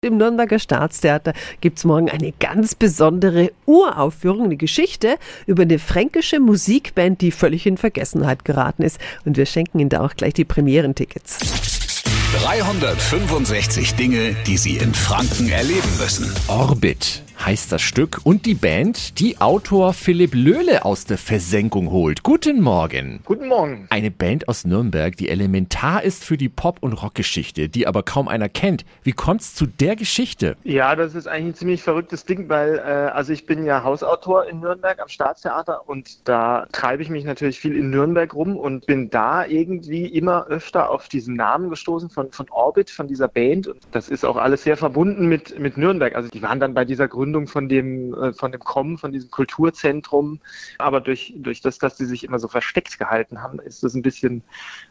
Im Nürnberger Staatstheater gibt es morgen eine ganz besondere Uraufführung, eine Geschichte über eine fränkische Musikband, die völlig in Vergessenheit geraten ist. Und wir schenken Ihnen da auch gleich die Premierentickets. 365 Dinge, die Sie in Franken erleben müssen. Orbit heißt das Stück und die Band, die Autor Philipp Löhle aus der Versenkung holt. Guten Morgen. Guten Morgen. Eine Band aus Nürnberg, die elementar ist für die Pop- und Rockgeschichte, die aber kaum einer kennt. Wie kommt's zu der Geschichte? Ja, das ist eigentlich ein ziemlich verrücktes Ding, weil äh, also ich bin ja Hausautor in Nürnberg am Staatstheater und da treibe ich mich natürlich viel in Nürnberg rum und bin da irgendwie immer öfter auf diesen Namen gestoßen von, von Orbit, von dieser Band. Und das ist auch alles sehr verbunden mit, mit Nürnberg. Also die waren dann bei dieser Gründung Gründung von dem, äh, von dem Kommen, von diesem Kulturzentrum. Aber durch, durch das, dass sie sich immer so versteckt gehalten haben, ist das ein bisschen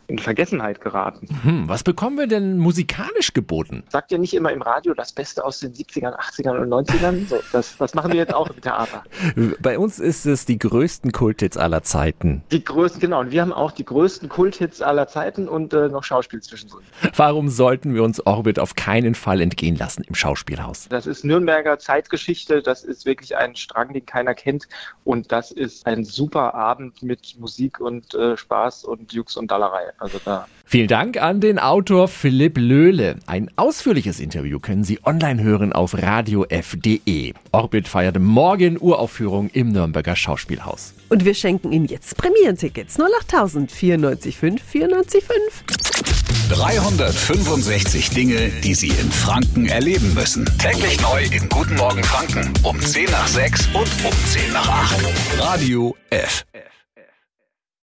in Vergessenheit geraten. Hm, was bekommen wir denn musikalisch geboten? Sagt ja nicht immer im Radio das Beste aus den 70ern, 80ern und 90ern. So, das, das machen wir jetzt auch im Theater. Bei uns ist es die größten Kulthits aller Zeiten. Die größten, genau. Und wir haben auch die größten Kulthits aller Zeiten und äh, noch Schauspiel zwischendrin. Warum sollten wir uns Orbit auf keinen Fall entgehen lassen im Schauspielhaus? Das ist Nürnberger Zeitgeschichte. Das ist wirklich ein Strang, den keiner kennt. Und das ist ein super Abend mit Musik und äh, Spaß und Jux und Dallerei. Also da. Vielen Dank an den Autor Philipp Löhle. Ein ausführliches Interview können Sie online hören auf radiof.de. Orbit feierte morgen Uraufführung im Nürnberger Schauspielhaus. Und wir schenken Ihnen jetzt Premierentickets 08000 94,5 94,5. 365 Dinge, die Sie in Franken erleben müssen. Täglich neu in Guten Morgen Franken um 10 nach 6 und um 10 nach 8. Radio F.